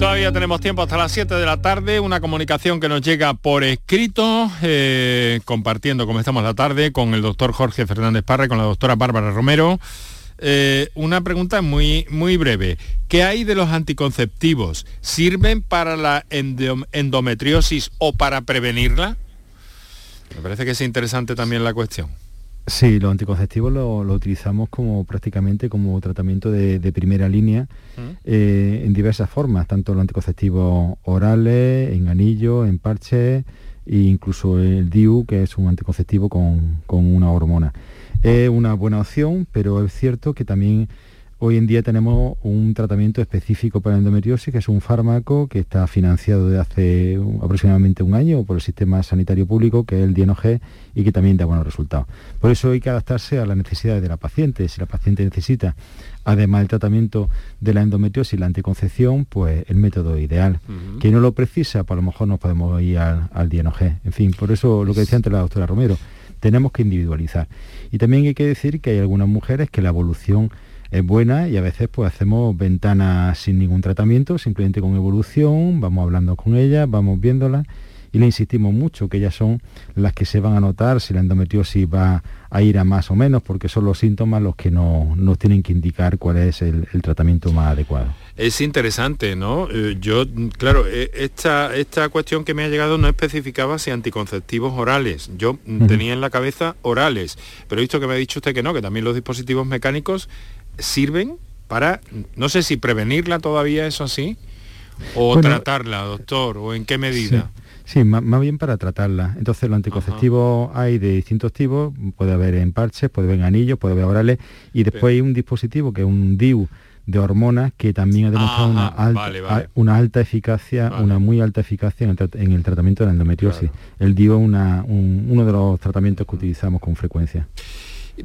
Todavía tenemos tiempo hasta las 7 de la tarde, una comunicación que nos llega por escrito, eh, compartiendo como estamos la tarde con el doctor Jorge Fernández Parra y con la doctora Bárbara Romero. Eh, una pregunta muy, muy breve. ¿Qué hay de los anticonceptivos? ¿Sirven para la endometriosis o para prevenirla? Me parece que es interesante también la cuestión. Sí, los anticonceptivos lo, utilizamos como prácticamente como tratamiento de, primera línea eh, en diversas formas, tanto los anticonceptivos orales, en anillo, en parche e incluso el DIU, que es un anticonceptivo con, una hormona. Es una buena opción, pero es cierto que también hoy en día tenemos un tratamiento específico para endometriosis, que es un fármaco que está financiado desde hace aproximadamente un año por el sistema sanitario público, que es el DNOG, y que también da buenos resultados. Por eso hay que adaptarse a las necesidades de la paciente. Si la paciente necesita, además del tratamiento de la endometriosis y la anticoncepción, pues el método ideal. Que no lo precisa, pues a lo mejor nos podemos ir al, al DNOG. En fin, por eso lo que decía antes la doctora Romero, tenemos que individualizar. Y también hay que decir que hay algunas mujeres que la evolución es buena y a veces pues hacemos ventanas sin ningún tratamiento, simplemente con evolución, vamos hablando con ellas, vamos viéndolas y le insistimos mucho que ellas son las que se van a notar si la endometriosis va a ir a más o menos, porque son los síntomas los que nos, tienen que indicar cuál es el, tratamiento más adecuado. Es interesante, ¿no? Eh, yo, claro, eh, esta, esta cuestión que me ha llegado no especificaba si anticonceptivos orales. Yo tenía en la cabeza orales, pero he visto que me ha dicho usted que no, que también los dispositivos mecánicos sirven para, no sé si prevenirla todavía, eso así, o tratarla, doctor, o en qué medida. Sí. más, bien para tratarla. Entonces los anticonceptivos hay de distintos tipos, puede haber en parches, puede haber en anillos, puede haber orales, y después hay un dispositivo que es un DIU de hormonas que también ha demostrado una, alta, una alta eficacia, una muy alta eficacia en el, tratamiento de la endometriosis. El DIU es uno de los tratamientos que utilizamos con frecuencia.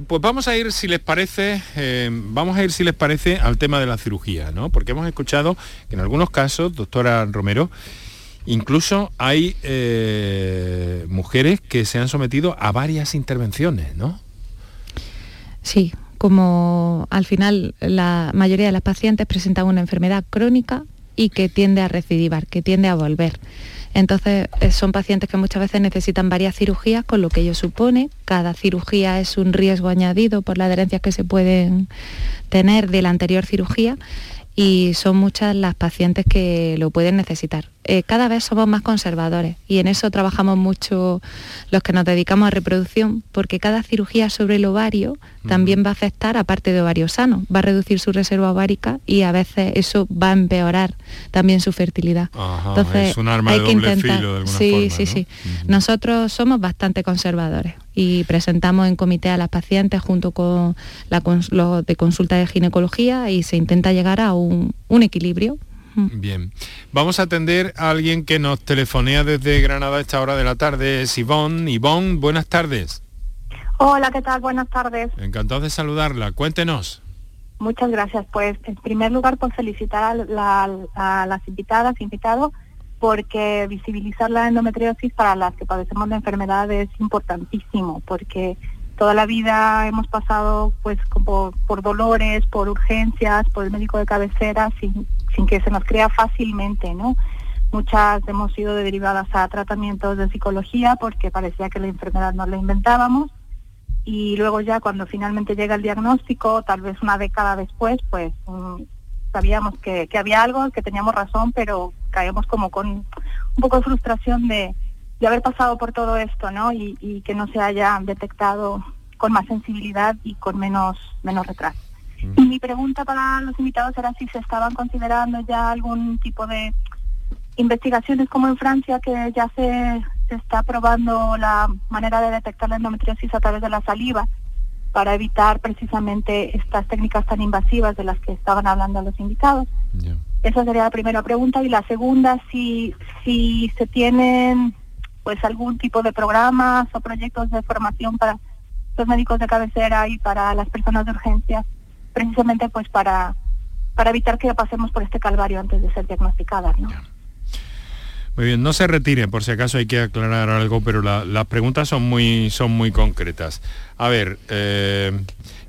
Pues vamos a ir, si les parece, eh, vamos a ir, si les parece, al tema de la cirugía, ¿no? Porque hemos escuchado que en algunos casos, doctora Romero, incluso hay eh, mujeres que se han sometido a varias intervenciones, ¿no? Sí, como al final la mayoría de las pacientes presentan una enfermedad crónica y que tiende a recidivar, que tiende a volver. Entonces eh, son pacientes que muchas veces necesitan varias cirugías, con lo que ello supone. Cada cirugía es un riesgo añadido por las adherencias que se pueden tener de la anterior cirugía y son muchas las pacientes que lo pueden necesitar. Eh, cada vez somos más conservadores y en eso trabajamos mucho los que nos dedicamos a reproducción, porque cada cirugía sobre el ovario también va a afectar, aparte de ovario sano, va a reducir su reserva ovárica y a veces eso va a empeorar también su fertilidad. Entonces, es un arma hay de doble que intentar... filo de sí, sí, sí. Nosotros somos bastante conservadores y presentamos en comité a las pacientes junto con los de consulta de ginecología y se intenta llegar a un equilibrio Bien. Vamos a atender a alguien que nos telefonea desde Granada a esta hora de la tarde. Es Ivonne. Ivonne, buenas tardes. Hola, ¿qué tal? Buenas tardes. Encantado de saludarla. Cuéntenos. Muchas gracias. Pues en primer lugar, por felicitar a, las invitadas, invitados, porque visibilizar la endometriosis para las que padecemos la enfermedad es importantísimo, porque toda la vida hemos pasado pues como por dolores, por urgencias, por el médico de cabecera sin que se nos crea fácilmente, ¿no? Muchas hemos sido derivadas a tratamientos de psicología porque parecía que la enfermedad no la inventábamos y luego ya cuando finalmente llega el diagnóstico, tal vez una década después, pues mm, sabíamos que, había algo, que teníamos razón, pero caíamos como con un poco de frustración de, haber pasado por todo esto, ¿no? Y, y, que no se haya detectado con más sensibilidad y con menos, menos retraso. Y mi pregunta para los invitados era si se estaban considerando ya algún tipo de investigaciones como en Francia, que ya se, está probando la manera de detectar la endometriosis a través de la saliva para evitar precisamente estas técnicas tan invasivas de las que estaban hablando los invitados. Esa sería la primera pregunta. Y la segunda, si, si se tienen pues algún tipo de programas o proyectos de formación para los médicos de cabecera y para las personas de urgencias precisamente pues para, para evitar que pasemos por este calvario antes de ser diagnosticadas. ¿no? Muy bien, no se retire, por si acaso hay que aclarar algo, pero las preguntas son muy, son muy concretas. A ver, eh,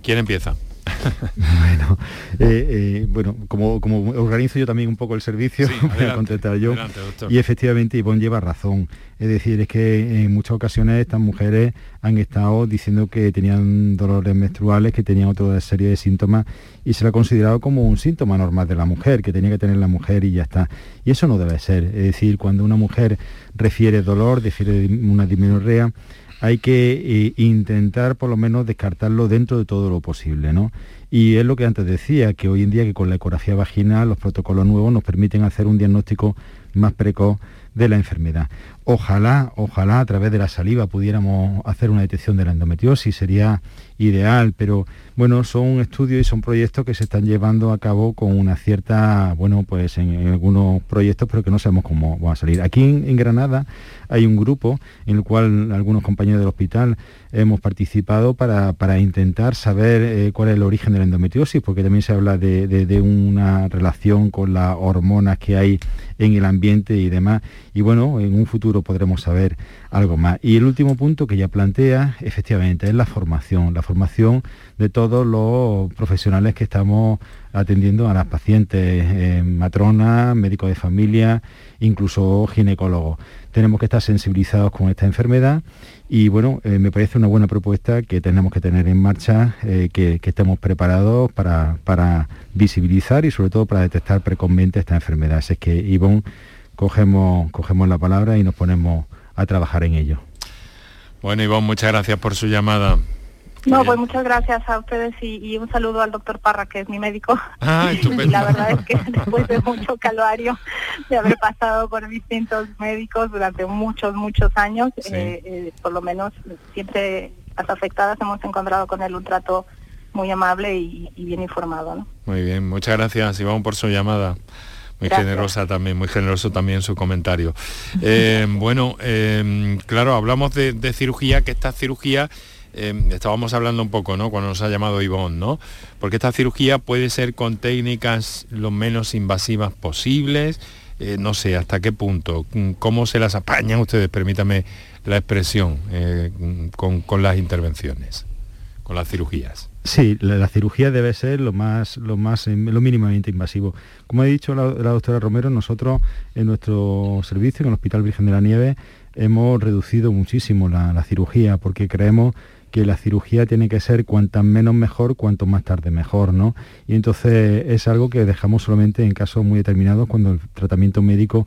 ¿quién empieza? *laughs* bueno, eh, eh, bueno como, como, organizo yo también un poco el servicio, *laughs* voy a contestar yo. y efectivamente Ivonne lleva razón. Es decir, es que en muchas ocasiones estas mujeres han estado diciendo que tenían dolores menstruales, que tenían otra serie de síntomas y se lo ha considerado como un síntoma normal de la mujer, que tenía que tener la mujer y ya está. Y eso no debe ser. Es decir, cuando una mujer refiere dolor, refiere una dismenorrea, hay que eh, intentar por lo menos descartarlo dentro de todo lo posible, ¿no? Y es lo que antes decía, que hoy en día que con la ecografía vaginal los protocolos nuevos nos permiten hacer un diagnóstico más precoz de la enfermedad. Ojalá, ojalá a través de la saliva pudiéramos hacer una detección de la endometriosis, sería ideal, pero bueno, son estudios y son proyectos que se están llevando a cabo con una cierta, bueno, pues en, algunos proyectos, pero que no sabemos cómo va a salir. Aquí en, Granada hay un grupo en el cual algunos compañeros del hospital hemos participado para, intentar saber eh, cuál es el origen de la endometriosis, porque también se habla de una relación con las hormonas que hay en el ambiente y demás. Y bueno, en un futuro podremos saber algo más. Y el último punto que ya plantea, efectivamente, es la formación, la formación de todos los profesionales que estamos atendiendo a las pacientes, eh, matronas, médicos de familia, incluso ginecólogos. Tenemos que estar sensibilizados con esta enfermedad y bueno, eh, me parece una buena propuesta que tenemos que tener en marcha, eh, que, estemos preparados para, para, visibilizar y sobre todo para detectar precozmente esta enfermedad. Así es que, Ivonne, cogemos, cogemos la palabra y nos ponemos a trabajar en ello. Bueno, Ivonne, muchas gracias por su llamada. No, pues muchas gracias a ustedes y, un saludo al doctor Parra, que es mi médico. Ah, *laughs* y la verdad es que *laughs* después de mucho calvario de haber pasado por distintos médicos durante muchos, muchos años, eh, eh, por lo menos siempre las afectadas hemos encontrado con él un trato muy amable y, bien informado. ¿no? Muy bien, muchas gracias Iván por su llamada. Muy generosa también, muy generoso también su comentario. *laughs* Eh, bueno, claro, hablamos de, de cirugía, que esta cirugía Em, estábamos hablando un poco, ¿no? Cuando nos ha llamado Ivonne, ¿no? Porque esta cirugía puede ser con técnicas lo menos invasivas posibles, eh, no sé hasta qué punto, cómo se las apañan ustedes, permítame la expresión, eh, con, las intervenciones, con las cirugías. Sí, la, cirugía debe ser lo más, lo más, lo mínimamente invasivo. Como ha dicho la, doctora Romero, nosotros en nuestro servicio, en el Hospital Virgen de la Nieve, hemos reducido muchísimo la, la cirugía porque creemos que la cirugía tiene que ser cuanto menos mejor, cuanto más tarde mejor, ¿no? Y entonces es algo que dejamos solamente en casos muy determinados cuando el tratamiento médico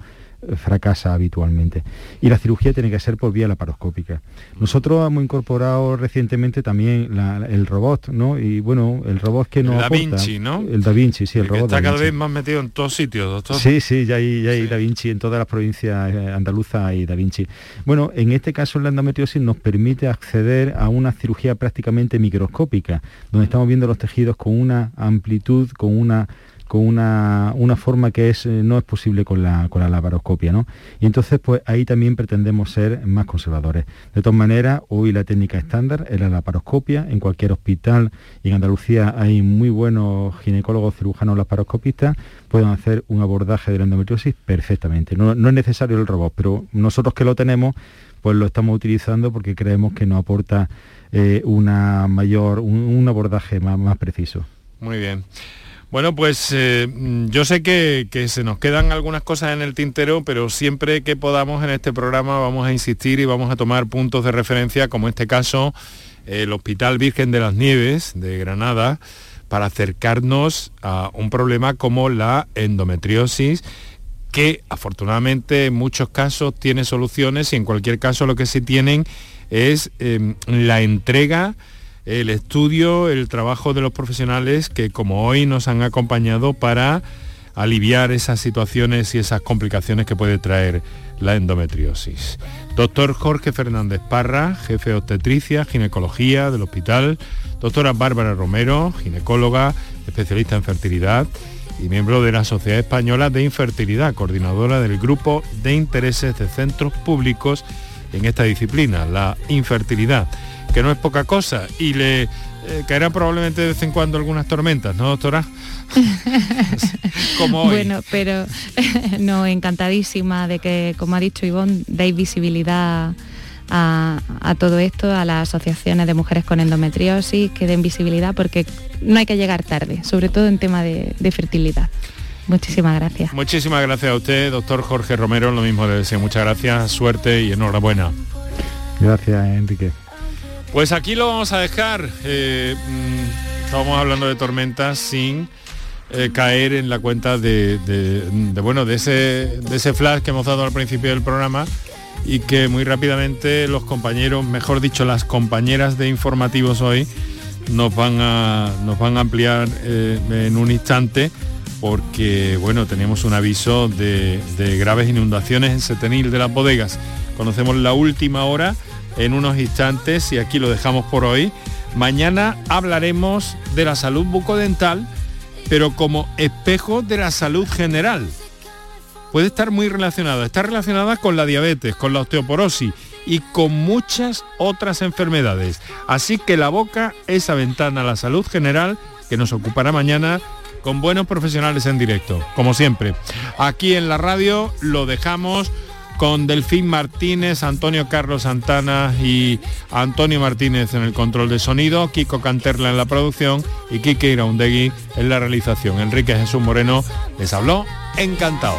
fracasa habitualmente. Y la cirugía tiene que ser por vía laparoscópica. Nosotros hemos incorporado recientemente también el robot, ¿no? Y bueno, el robot que nos Da Vinci, ¿no? El Da Vinci, sí, el, robot. está cada vez más metido en todos sitios, doctor. Sí, sí, ya hay, ya hay Da Vinci en todas las provincias eh, andaluzas y Da Vinci. Bueno, en este caso la endometriosis nos permite acceder a una cirugía prácticamente microscópica, donde estamos viendo los tejidos con una amplitud, con una con una, forma que es, eh, no es posible con la, con la laparoscopia. ¿no? Y entonces pues ahí también pretendemos ser más conservadores. De todas maneras, hoy la técnica estándar es la laparoscopia. En cualquier hospital y en Andalucía hay muy buenos ginecólogos cirujanos laparoscopistas, pueden hacer un abordaje de la endometriosis perfectamente. No, es necesario el robot, pero nosotros que lo tenemos, pues lo estamos utilizando porque creemos que nos aporta eh, una mayor, un, abordaje más, más preciso. Muy bien. Bueno, pues eh, yo sé que, se nos quedan algunas cosas en el tintero, pero siempre que podamos en este programa vamos a insistir y vamos a tomar puntos de referencia, como en este caso el Hospital Virgen de las Nieves de Granada, para acercarnos a un problema como la endometriosis, que afortunadamente en muchos casos tiene soluciones y en cualquier caso lo que se tienen es em, la entrega el estudio, el trabajo de los profesionales que como hoy nos han acompañado para aliviar esas situaciones y esas complicaciones que puede traer la endometriosis. Doctor Jorge Fernández Parra, jefe de obstetricia, ginecología del hospital. Doctora Bárbara Romero, ginecóloga, especialista en fertilidad y miembro de la Sociedad Española de Infertilidad, coordinadora del grupo de intereses de centros públicos en esta disciplina, la infertilidad que no es poca cosa, y le eh, caerán probablemente de vez en cuando algunas tormentas, ¿no, doctora? *laughs* como Bueno, pero *laughs* no, encantadísima de que, como ha dicho Ivonne, deis visibilidad a, todo esto, a las asociaciones de mujeres con endometriosis, que den visibilidad porque no hay que llegar tarde, sobre todo en tema de, fertilidad. Muchísimas gracias. Muchísimas gracias a usted, doctor Jorge Romero, lo mismo le deseo. Muchas gracias, suerte y enhorabuena. Gracias, Enrique. Pues aquí lo vamos a dejar. Eh, mm, estábamos hablando de tormentas sin eh, caer en la cuenta de, bueno de ese, de ese flash que hemos dado al principio del programa y que muy rápidamente los compañeros, mejor dicho, las compañeras de informativos hoy nos van a, nos van a ampliar eh, en un instante porque bueno, tenemos un aviso de, de graves inundaciones en Setenil de las bodegas. Conocemos la última hora en unos instantes y aquí lo dejamos por hoy. Mañana hablaremos de la salud bucodental, pero como espejo de la salud general. Puede estar muy relacionada, está relacionada con la diabetes, con la osteoporosis y con muchas otras enfermedades. Así que la boca, esa ventana a la salud general que nos ocupará mañana con buenos profesionales en directo, como siempre. Aquí en la radio lo dejamos con Delfín Martínez, Antonio Carlos Santana y Antonio Martínez en el control de sonido, Kiko Canterla en la producción y Kike Iraundegui en la realización. Enrique Jesús Moreno les habló encantado.